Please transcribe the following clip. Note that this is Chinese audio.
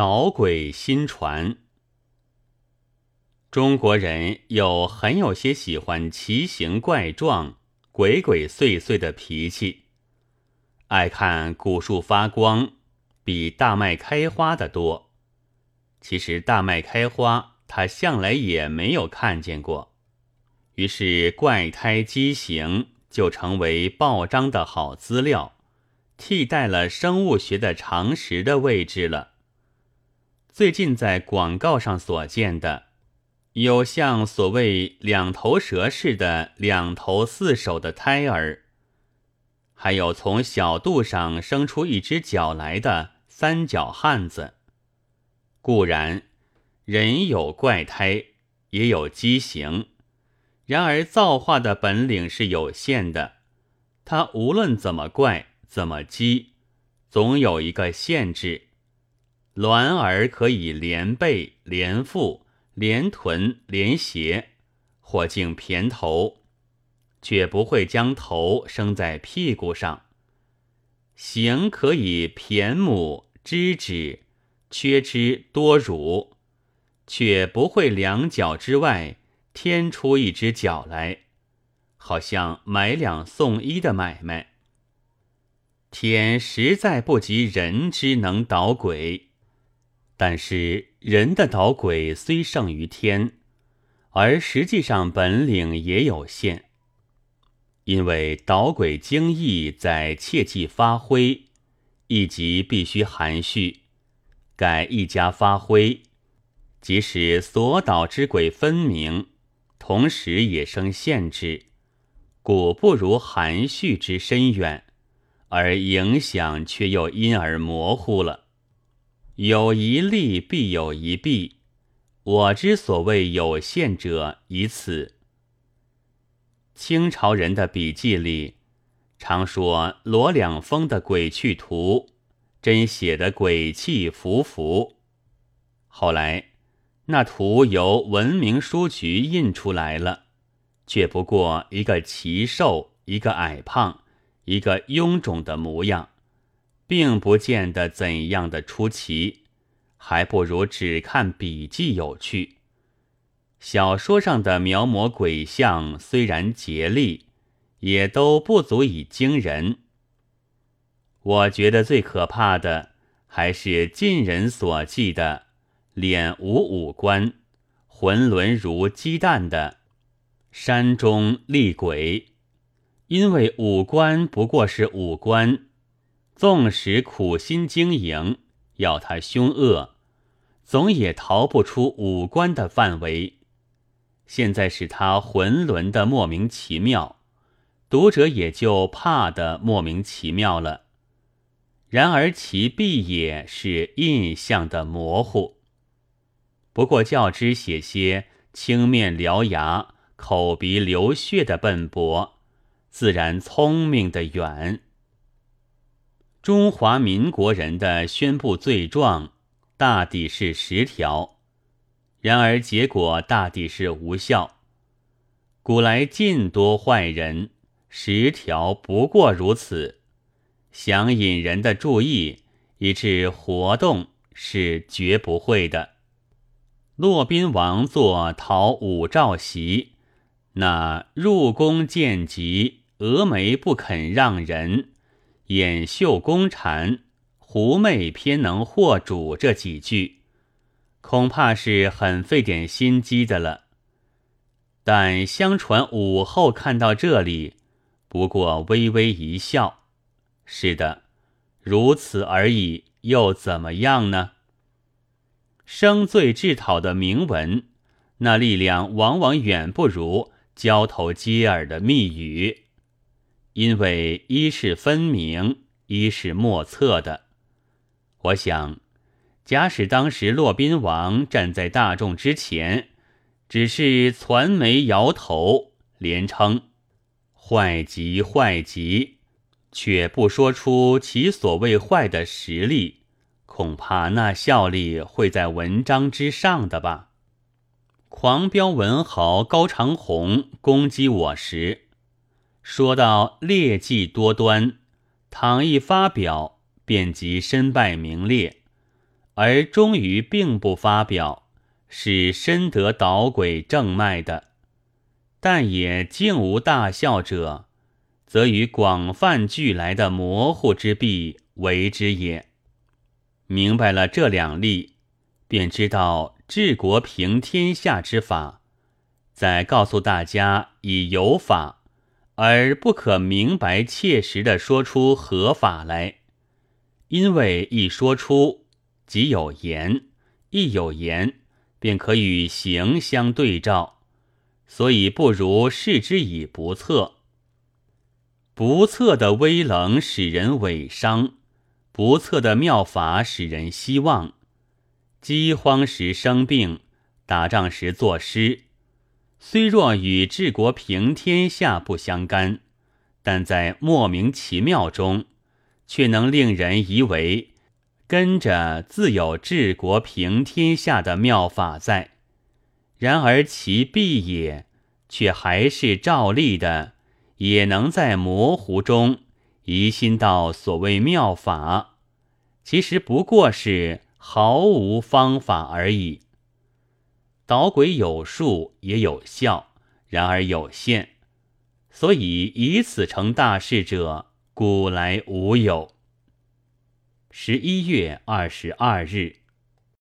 捣鬼新传。中国人有很有些喜欢奇形怪状、鬼鬼祟祟的脾气，爱看古树发光，比大麦开花的多。其实大麦开花，他向来也没有看见过。于是怪胎畸形就成为报章的好资料，替代了生物学的常识的位置了。最近在广告上所见的。有像所谓两头蛇似的两头四手的胎儿，还有从小肚上生出一只脚来的三脚汉子。固然，人有怪胎，也有畸形，然而造化的本领是有限的，它无论怎么怪，怎么畸，总有一个限制。卵儿可以连背连腹。连臀连鞋，或竟偏头，却不会将头生在屁股上。形可以骈母肢指，缺之多乳，却不会两脚之外添出一只脚来，好像买两送一的买卖。天实在不及人之能捣鬼。但是人的捣鬼虽胜于天，而实际上本领也有限。因为捣鬼精艺在切忌发挥，一即必须含蓄，改一家发挥，即使所捣之鬼分明，同时也生限制，故不如含蓄之深远，而影响却又因而模糊了。有一利必有一弊，我之所谓有限者，以此。清朝人的笔记里常说罗两峰的《鬼趣图》，真写的鬼气浮浮。后来那图由文明书局印出来了，却不过一个奇瘦，一个矮胖，一个臃肿的模样。并不见得怎样的出奇，还不如只看笔记有趣。小说上的描摹鬼像虽然竭力，也都不足以惊人。我觉得最可怕的还是近人所记的脸无五官、浑沦如鸡蛋的山中厉鬼，因为五官不过是五官。纵使苦心经营，要他凶恶，总也逃不出五官的范围。现在使他浑沦的莫名其妙，读者也就怕的莫名其妙了。然而其弊也是印象的模糊。不过较之写些青面獠牙、口鼻流血的笨拙，自然聪明的远。中华民国人的宣布罪状，大抵是十条，然而结果大抵是无效。古来尽多坏人，十条不过如此，想引人的注意，以致活动是绝不会的。骆宾王作讨武曌檄，那入宫见疾，峨眉不肯让人。掩袖宫蝉，狐媚偏能惑主这几句，恐怕是很费点心机的了。但相传武后看到这里，不过微微一笑：“是的，如此而已，又怎么样呢？”生罪治讨的铭文，那力量往往远不如交头接耳的密语。因为一是分明，一是莫测的。我想，假使当时骆宾王站在大众之前，只是攒眉摇头，连称坏极坏极，却不说出其所谓坏的实力，恐怕那效力会在文章之上的吧。狂飙文豪高长虹攻击我时。说到劣迹多端，倘一发表，便即身败名裂；而终于并不发表，是深得捣鬼正脉的。但也竟无大笑者，则与广泛俱来的模糊之弊为之也。明白了这两例，便知道治国平天下之法。再告诉大家，以有法，而不可明白切实的说出合法来，因为一说出即有言，一有言便可与行相对照。所以不如视之以不测。不测的威冷使人伪伤，不测的妙法使人希望。饥荒时生病，打仗时作诗，虽若与治国平天下不相干，但在莫名其妙中，却能令人以为跟着自有治国平天下的妙法在。然而其弊也，却还是照例的，也能在模糊中疑心到所谓妙法，其实不过是毫无方法而已。捣鬼有术也有效，然而有限，所以以此成大事者，古来无有。十一月二十二日。